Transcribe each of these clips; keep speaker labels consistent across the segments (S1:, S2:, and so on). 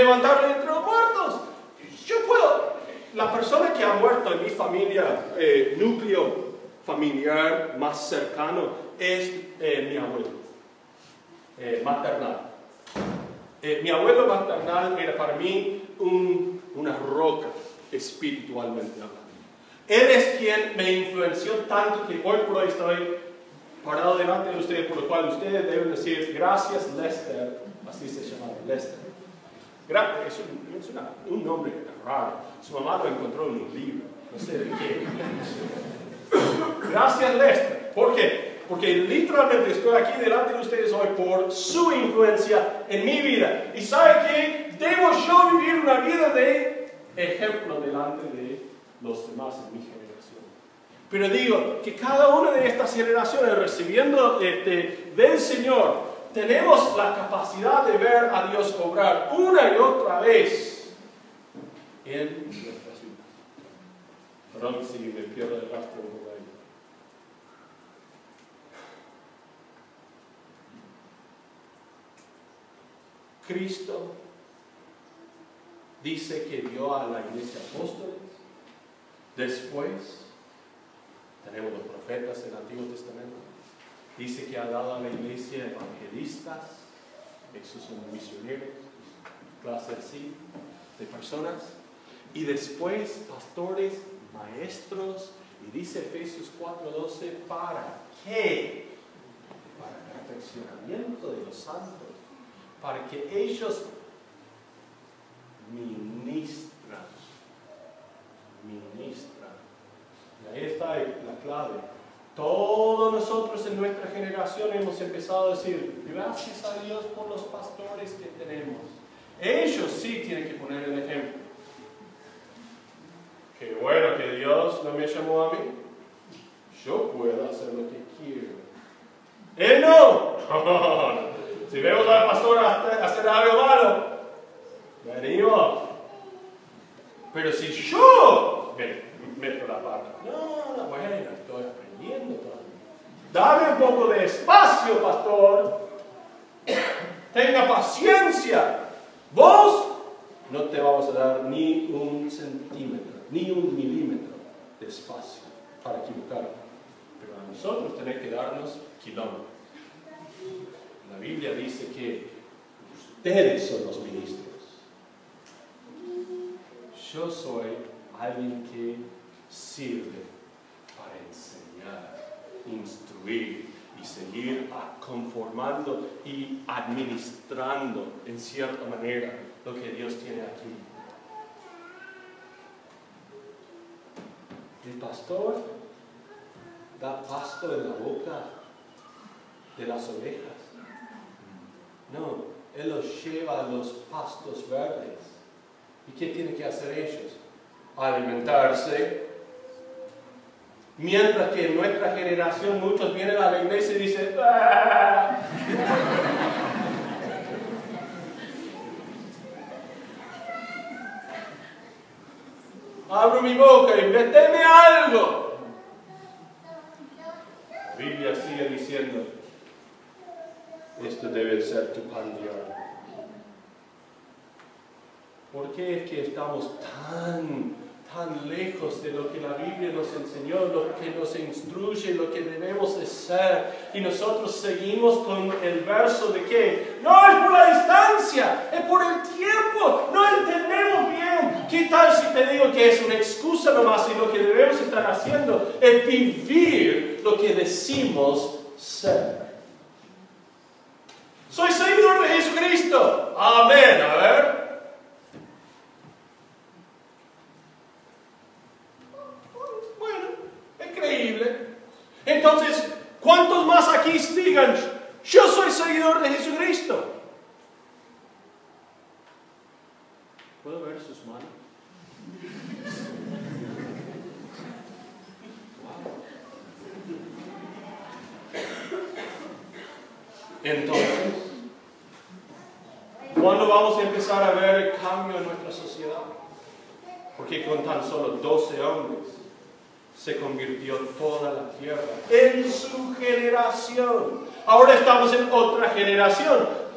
S1: para levantarle entre los muertos? Yo puedo, la persona que ha muerto en mi familia, eh, núcleo familiar más cercano, es eh, mi abuelo, eh, maternal. mi abuelo maternal era para mí una roca espiritualmente. Él es quien me influenció tanto que hoy por hoy estoy parado delante de ustedes, por lo cual ustedes deben decir gracias Lester, así se llama Lester. Es, un, es un nombre raro. Su mamá lo encontró en un libro, no sé de qué. Gracias Lester. ¿Por qué? Porque literalmente estoy aquí delante de ustedes hoy por su influencia en mi vida. Y sabe que debo yo vivir una vida de ejemplo delante de los demás en mi generación. Pero digo que cada una de estas generaciones recibiendo este, del Señor, tenemos la capacidad de ver a Dios obrar una y otra vez en nuestras vidas. Perdón si me pierdo el rastro por ahí. Cristo dice que dio a la iglesia apóstoles, después tenemos los profetas del Antiguo Testamento. Dice que ha dado a la iglesia evangelistas, esos son misioneros, clase así, de personas. Y después pastores, maestros, y dice Efesios 4:12, ¿para qué? Para el perfeccionamiento de los santos, para que ellos ministran, ministran y ahí está la clave. Todos nosotros en nuestra generación hemos empezado a decir, gracias a Dios por los pastores que tenemos. Ellos sí tienen que poner el ejemplo. Qué bueno que Dios no me llamó a mí. Yo puedo hacer lo que quiero. Él no. si vemos al pastor hacer algo malo, venimos. Pero si yo, meto la pata. No, no, bueno, estoy Dame un poco de espacio, pastor. Tenga paciencia. Vos no te vamos a dar ni un centímetro, ni un milímetro de espacio para equivocar. Pero a nosotros tenés que darnos kilómetros. La Biblia dice que ustedes son los ministros. Yo soy alguien que sirve instruir y seguir conformando y administrando en cierta manera lo que Dios tiene aquí. El pastor da pasto en la boca de las ovejas. No, Él los lleva a los pastos verdes. ¿Y qué tiene que hacer ellos? Alimentarse Mientras que en nuestra generación muchos vienen a la iglesia y dicen, ¡Ah! abro mi boca y meteme algo. La Biblia sigue diciendo, esto debe ser tu pan diario. ¿Por qué es que estamos tan tan lejos de lo que la Biblia nos enseñó, lo que nos instruye, lo que debemos de ser. Y nosotros seguimos con el verso de que no es por la distancia, es por el tiempo. No entendemos bien. ¿Qué tal si te digo que es una excusa nomás y lo que debemos estar haciendo es vivir lo que decimos ser? Soy seguidor de Jesucristo. Amén. A ver. Entonces, ¿cuántos más aquí digan, yo soy seguidor de Jesucristo? ¿Puedo ver sus manos? Entonces, ¿cuándo vamos a empezar a ver el cambio en nuestra sociedad? Porque con tan solo 12 hombres se convirtió toda la tierra en su generación. Ahora estamos en otra generación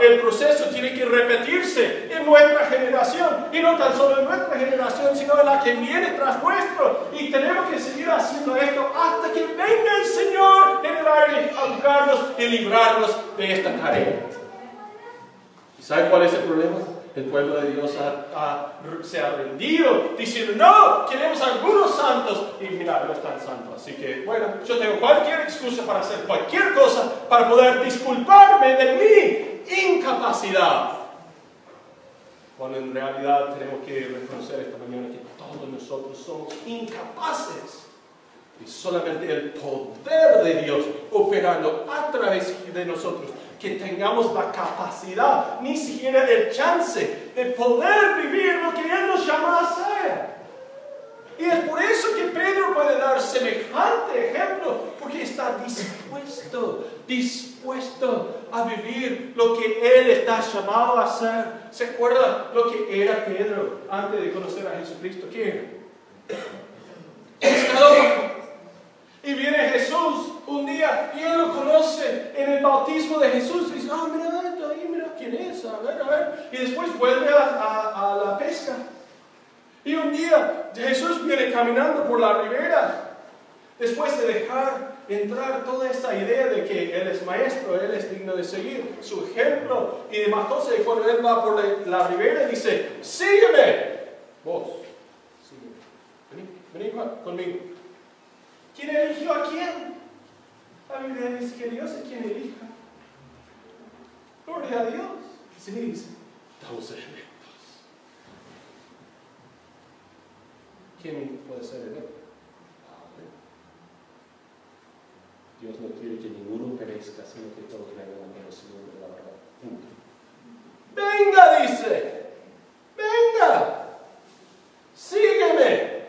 S1: el proceso tiene que repetirse en nuestra generación, y no tan solo en nuestra generación, sino en la que viene tras nuestro. Y tenemos que seguir haciendo esto hasta que venga el Señor en el aire a buscarnos y librarnos de esta tarea. ¿Y sabe cuál es el problema? El pueblo de Dios se ha rendido, diciendo, no, queremos algunos santos, y mira, no están santos. Así que, bueno, yo tengo cualquier excusa para hacer cualquier cosa, para poder disculparme de mi incapacidad. Cuando en realidad tenemos que reconocer esta mañana que todos nosotros somos incapaces. Y solamente el poder de Dios operando a través de nosotros que tengamos la capacidad, ni siquiera el chance de poder vivir lo que Él nos llama a hacer. Y es por eso que Pedro puede dar semejante ejemplo, porque está dispuesto, dispuesto a vivir lo que Él está llamado a hacer. ¿Se acuerda lo que era Pedro antes de conocer a Jesucristo? ¿Qué era? Y viene Jesús un día y él lo conoce en el bautismo de Jesús. Y dice, ah, mira, ahí, mira quién es, a ver, a ver. Y después vuelve a, la pesca. Y un día Jesús viene caminando por la ribera. Después de dejar entrar toda esta idea de que Él es maestro, Él es digno de seguir, su ejemplo y demás cosas. Y cuando Él va por la, ribera dice, sígueme. Vos, sígueme. Vení, vení conmigo. ¿Quién eligió a quién? La Biblia dice que Dios es quien elija. Gloria a Dios. Sí, dice, estamos electos. ¿Quién puede ser electo? Dios no quiere que ninguno perezca, sino que todos vengan al conocimiento de la verdad. Venga, dice. Venga. Sígueme.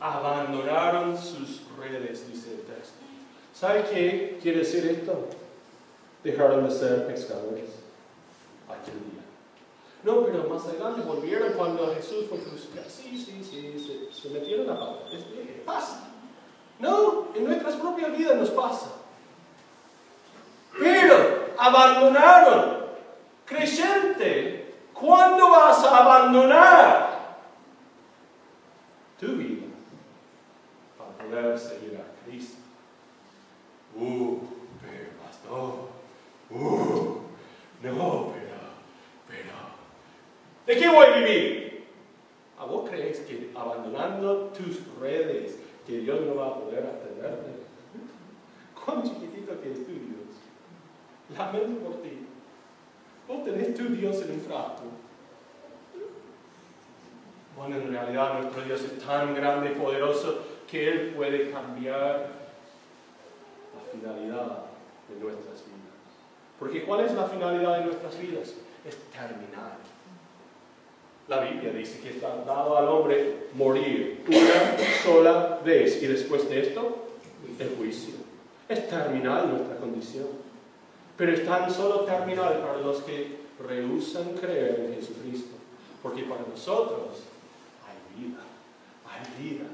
S1: Abandonaron sus redes, dice el texto. ¿Sabe qué quiere decir esto? Dejaron de ser pescadores aquel día. No, pero más adelante volvieron cuando Jesús fue crucificado. Sí, sí, sí, se, metieron a pata. Pasa. No, en nuestras propias vidas nos pasa. Pero abandonaron. Creyente, ¿cuándo vas a abandonar tu vida? poder seguir a Cristo. Uh, pero pastor, uh, no, pero, pero, ¿de qué voy a vivir? ¿A vos crees que abandonando tus redes, que Dios no va a poder atenderte? ¿Cuán chiquitito que es tu Dios? Lamento por ti. Vos tenés tu Dios en un frasco. Bueno, en realidad nuestro Dios es tan grande y poderoso que Él puede cambiar la finalidad de nuestras vidas. Porque ¿cuál es la finalidad de nuestras vidas? Es terminar. La Biblia dice que está dado al hombre morir una sola vez y después de esto, el juicio. Es terminal nuestra condición. Pero es tan solo terminal para los que rehusan creer en Jesucristo. Porque para nosotros hay vida, hay vida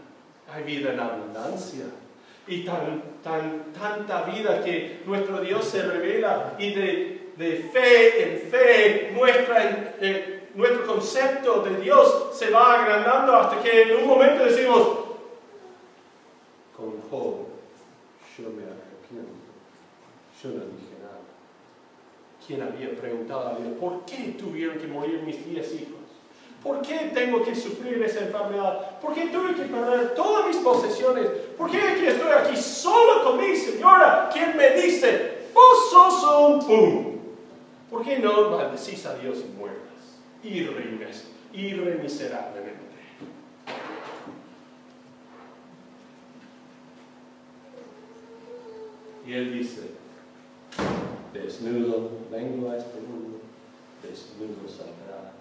S1: hay vida en abundancia. Y tan, tan, tanta vida que nuestro Dios se revela y de, de fe en fe muestra eh, nuestro concepto de Dios se va agrandando hasta que en un momento decimos, con Job, yo me arrepiento, yo no dije nada. ¿Quién había preguntado a Dios, ¿por qué tuvieron que morir mis diez hijos? ¿Por qué tengo que sufrir esa enfermedad? ¿Por qué tuve que perder todas mis posesiones? ¿Por qué estoy aquí solo con mi señora, quien me dice, vos sos un pum? ¿Por qué no maldecís a Dios y mueras? irremiserablemente. Y él dice, desnudo vengo a este mundo, desnudo saldrá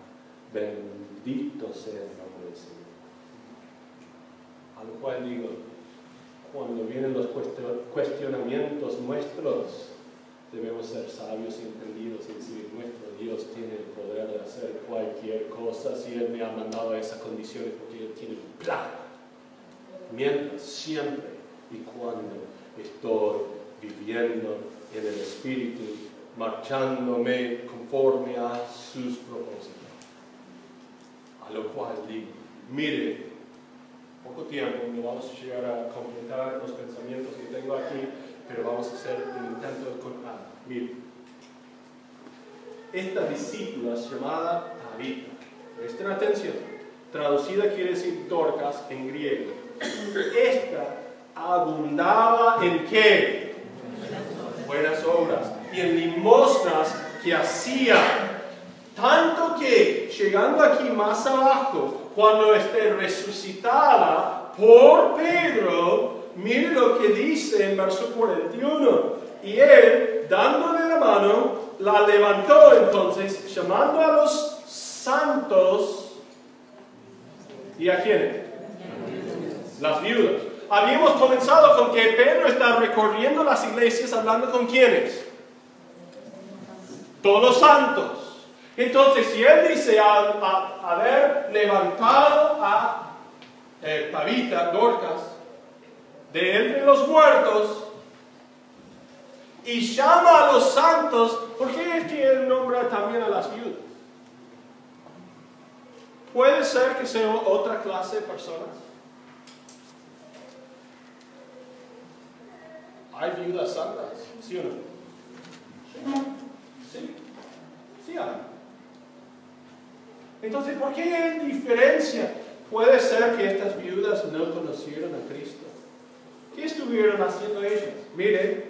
S1: Bendito sea el nombre del Señor. A lo cual digo, cuando vienen los cuestionamientos nuestros, debemos ser sabios y entendidos y decir, nuestro Dios tiene el poder de hacer cualquier cosa si Él me ha mandado a esas condiciones porque Él tiene un plan. Mientras, siempre y cuando estoy viviendo en el Espíritu, marchándome conforme a sus propósitos. A lo cual digo, mire, poco tiempo, no vamos a llegar a completar los pensamientos que tengo aquí, pero vamos a hacer un intento de contar. Mire, esta discípula llamada Tabita, presten atención, traducida quiere decir Dorcas en griego. Esta abundaba en qué? Buenas obras y en limosnas que hacía. Tanto que, llegando aquí más abajo, cuando esté resucitada por Pedro, mire lo que dice en verso 41. Y él, dándole la mano, la levantó entonces, llamando a los santos. ¿Y a quiénes? Las viudas. Habíamos comenzado con que Pedro está recorriendo las iglesias hablando con quienes? Todos los santos. Entonces, si él dice haber levantado a eh, Tabita, Dorcas, de entre los muertos, y llama a los santos, ¿por qué es que él nombra también a las viudas? Puede ser que sea otra clase de personas. ¿Hay viudas santas? ¿Sí o no? Sí. Sí hay. Entonces, ¿por qué hay diferencia? Puede ser que estas viudas no conocieron a Cristo. ¿Qué estuvieron haciendo ellas? Miren,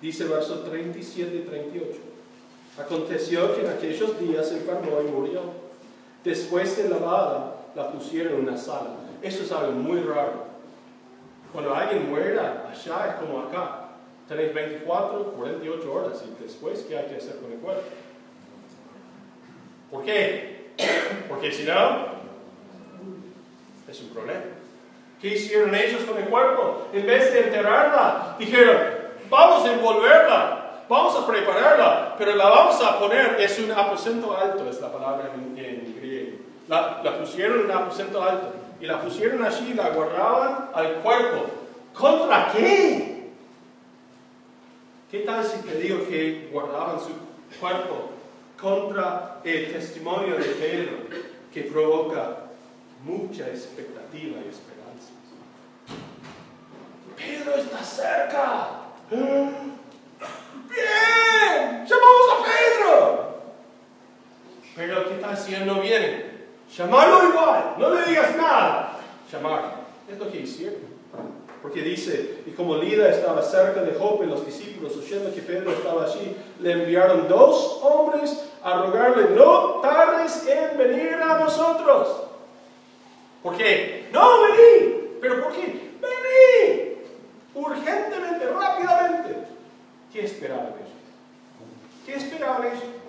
S1: dice verso 37 y 38. Aconteció que en aquellos días se enfermó y murió. Después de lavada, la pusieron en una sala. Eso es algo muy raro. Cuando alguien muera, allá es como acá. Tenéis 24, 48 horas y después, ¿qué hay que hacer con el cuerpo? ¿Por qué? Porque si no, es un problema. ¿Qué hicieron ellos con el cuerpo? En vez de enterrarla, dijeron, vamos a envolverla, vamos a prepararla, pero la vamos a poner, es un aposento alto, es la palabra en, griego. La, la pusieron en un aposento alto y la pusieron allí y la guardaban al cuerpo. ¿Contra qué? ¿Qué tal si te digo que guardaban su cuerpo contra el testimonio de Pedro que provoca mucha expectativa y esperanza? Pedro está cerca. Bien, llamamos a Pedro. Pero ¿qué tal si él viene? Llamarlo igual, no le digas nada. Llamarlo. Es lo que hicieron. Porque dice, y como Lida estaba cerca de Jope, los discípulos, oyendo que Pedro estaba allí, le enviaron dos hombres a rogarle, no tardes en venir a nosotros. ¿Por qué? No, vení. ¿Pero por qué? Vení. Urgentemente, rápidamente. ¿Qué esperaban ellos? ¿Qué esperaban ellos?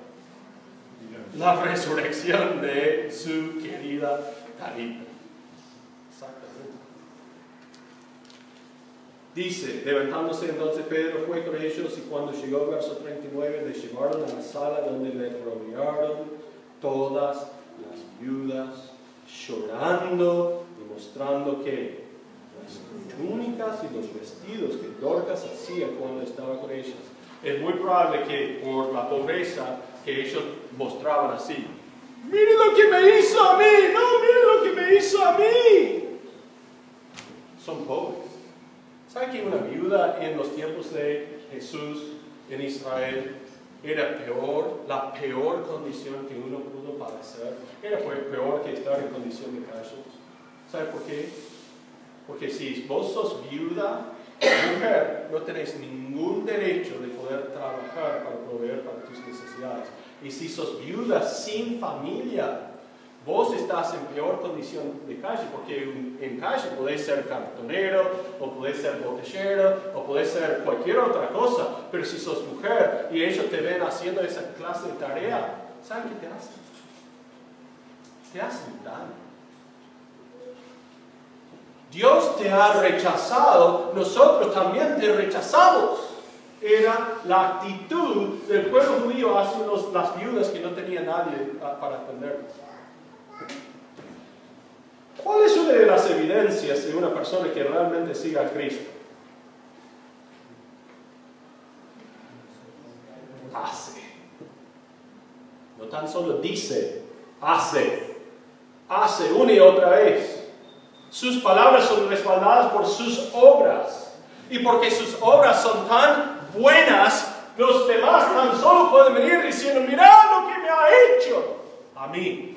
S1: la resurrección de su querida Tabita. Dice, levantándose entonces Pedro fue con ellos y cuando llegó verso 39 le llevaron a la sala donde le rodearon todas las viudas llorando y mostrando que las túnicas y los vestidos que Dorcas hacía cuando estaba con ellas. Es muy probable que por la pobreza que ellos mostraban así. Mire lo que me hizo a mí, no, mire lo que me hizo a mí. Son pobres. ¿Sabe que una viuda en los tiempos de Jesús en Israel era peor, la peor condición que uno pudo padecer? Era peor que estar en condición de calle. ¿Sabe por qué? Porque si vos sos viuda, mujer, no tenés ningún derecho de poder trabajar para proveer para tus necesidades. Y si sos viuda sin familia, vos estás en peor condición de calle, porque en calle podés ser cartonero, o podés ser botellero, o podés ser cualquier otra cosa, pero si sos mujer y ellos te ven haciendo esa clase de tarea, ¿saben qué te hacen? Te hacen daño. Dios te ha rechazado, nosotros también te rechazamos. era la actitud del pueblo judío hacia las viudas que no tenía nadie para atenderlas. ¿Cuál es una de las evidencias de una persona que realmente siga a Cristo? Hace. No tan solo dice, hace. Hace una y otra vez. Sus palabras son respaldadas por sus obras. Y porque sus obras son tan buenas, los demás tan solo pueden venir diciendo, mira lo que me ha hecho a mí.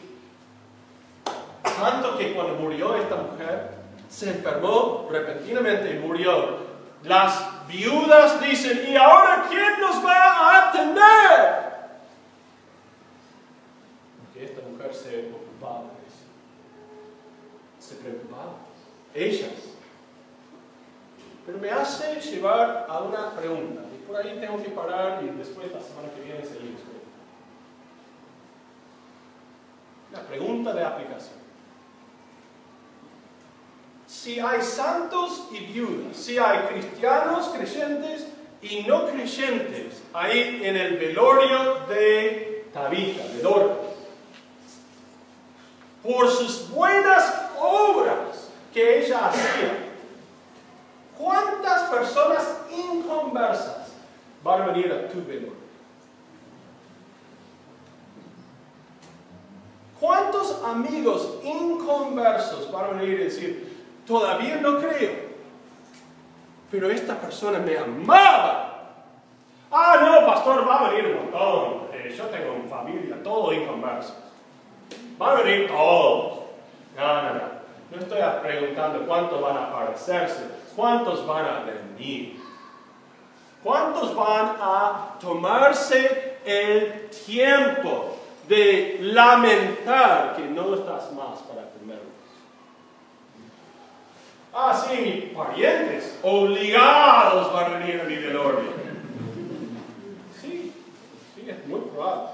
S1: Tanto que cuando murió esta mujer, se enfermó repentinamente y murió. Las viudas dicen, ¿y ahora quién nos va a atender? Porque esta mujer se ocupaba de eso. Se preocupaba. Ellas. Pero me hace llevar a una pregunta. Y por ahí tengo que parar y después la semana que viene seguimos. La pregunta de aplicación si hay santos y viudas, si hay cristianos creyentes y no creyentes ahí en el velorio de Tabita, de Dorcas, por sus buenas obras que ella hacía, ¿cuántas personas inconversas van a venir a tu velorio? ¿Cuántos amigos inconversos van a venir decir, Todavía no creo. Pero esta persona me amaba. Ah, no, pastor, va a venir un montón. Eh, yo tengo familia, todo inconverso. Va a venir todos. No, no, no. No estoy preguntando cuántos van a aparecerse, cuántos van a venir. ¿Cuántos van a tomarse el tiempo de lamentar que no estás más para Ah, sí, mis parientes, obligados van a venir a mi velorio. Sí, sí, es muy probable.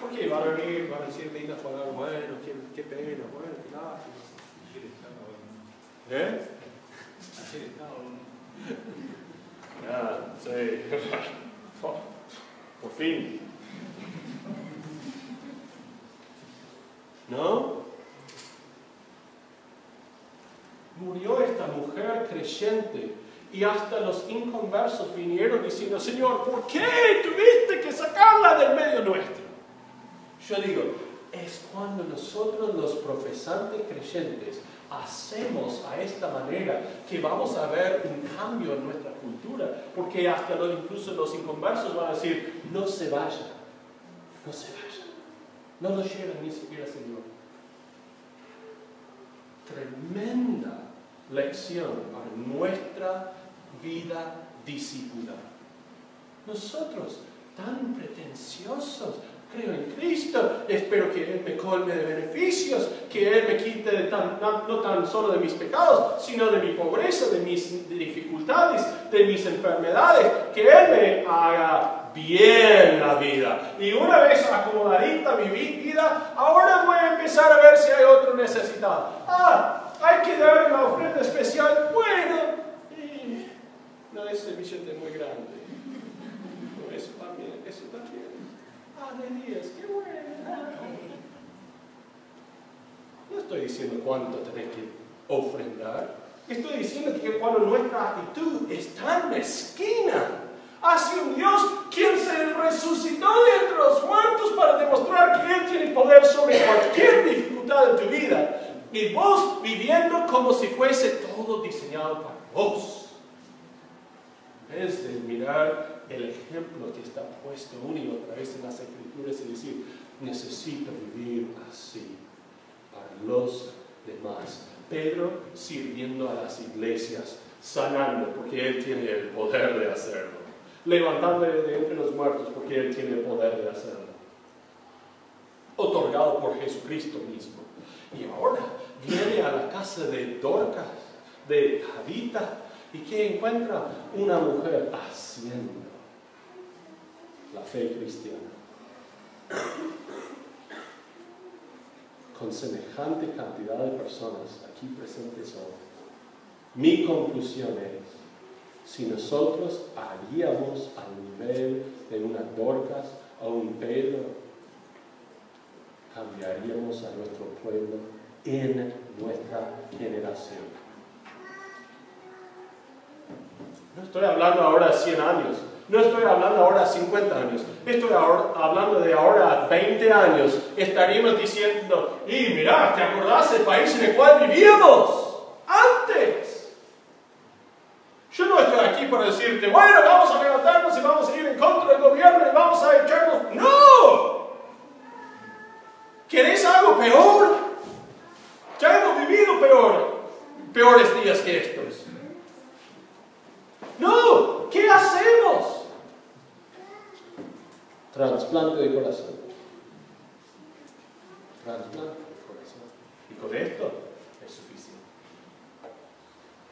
S1: Porque van a venir, van a decir lindas palabras, bueno, qué, qué pena, bueno, qué lástima. ¿Eh? Ah, sí. Por fin. ¿No? Murió esta mujer creyente y hasta los inconversos vinieron diciendo, Señor, ¿por qué tuviste que sacarla del medio nuestro? Yo digo, es cuando nosotros los profesantes creyentes hacemos a esta manera que vamos a ver un cambio en nuestra cultura, porque hasta los, incluso los inconversos van a decir, no se vayan, no se vayan, no nos lleven ni siquiera Señor. Tremenda lección para nuestra vida discipular. Nosotros, tan pretenciosos, creo en Cristo, espero que Él me colme de beneficios, que Él me quite de no, tan solo de mis pecados, sino de mi pobreza, de mis dificultades, de mis enfermedades, que Él me haga bien la vida. Y una vez acomodadita mi vida, ahora voy a empezar a ver si hay otro necesitado. Ah, hay que dar una ofrenda especial. Bueno, no, ese billete muy grande. eso también, eso también. Ah, de 10, qué bueno. No estoy diciendo cuánto tenés que ofrendar. Estoy diciendo que cuando nuestra actitud es tan mezquina hacia un Dios quien se resucitó de entre los muertos para demostrar que Él tiene poder sobre cualquier dificultad de tu vida, y vos viviendo como si fuese todo diseñado para vos. En vez de mirar el ejemplo que está puesto una y otra vez en las escrituras y decir, necesito vivir así para los demás. Pedro sirviendo a las iglesias, sanando porque Él tiene el poder de hacerlo. Levantando de entre los muertos porque Él tiene el poder de hacerlo. Otorgado por Jesucristo mismo. Y ahora viene a la casa de Dorcas, de Javita, y que encuentra una mujer haciendo la fe cristiana. Con semejante cantidad de personas aquí presentes hoy, mi conclusión es, si nosotros haríamos al nivel de unas Dorcas o un Pedro, cambiaríamos a nuestro pueblo en nuestra generación. No estoy hablando ahora de 100 años, no estoy hablando ahora de 50 años, estoy hablando de ahora 20 años. Estaríamos diciendo, y mira, ¿te acordás del país en el cual vivíamos antes? Yo no estoy aquí para decirte, bueno, vamos a levantarnos y vamos a ir en contra del gobierno y vamos a echarnos. ¡No! ¿Queréis algo peor? Ya hemos vivido peor, peores días que estos. No, ¿qué hacemos? Trasplante de corazón. Trasplante de corazón. Y con esto es suficiente.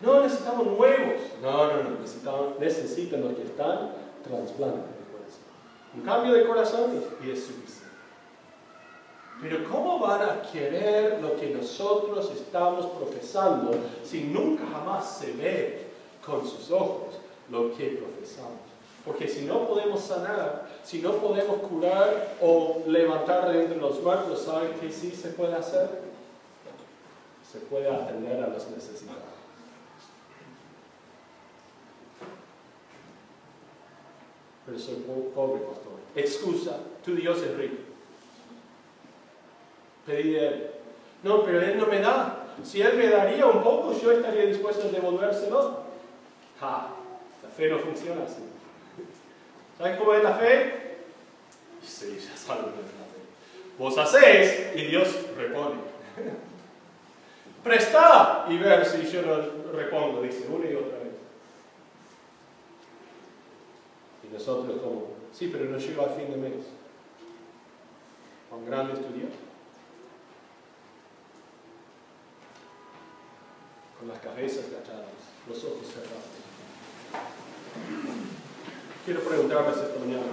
S1: No necesitamos nuevos. No, no, no. Necesitamos, necesitan los que están trasplante de corazón. Un cambio de corazón y es suficiente. Pero ¿cómo van a querer lo que nosotros estamos profesando si nunca jamás se ve con sus ojos lo que profesamos? Porque si no podemos sanar, si no podemos curar o levantar de entre los muertos, ¿saben qué sí se puede hacer? Se puede atender a las necesidades. Pero soy pobre, pastor. Excusa, tu Dios es rico pedí él. No, pero él no me da. Si él me daría un poco, yo estaría dispuesto a devolvérselo. Ja, la fe no funciona así. ¿Sabes cómo es la fe? Sí, ya sabes cómo es la fe. Vos hacéis y Dios repone. Presta y ver si yo lo repongo, dice una y otra vez. Nosotros como, sí, pero no llego al fin de mes. ¿Cuán grande es con las cabezas agachadas, los ojos cerrados. Quiero preguntarles esta mañana,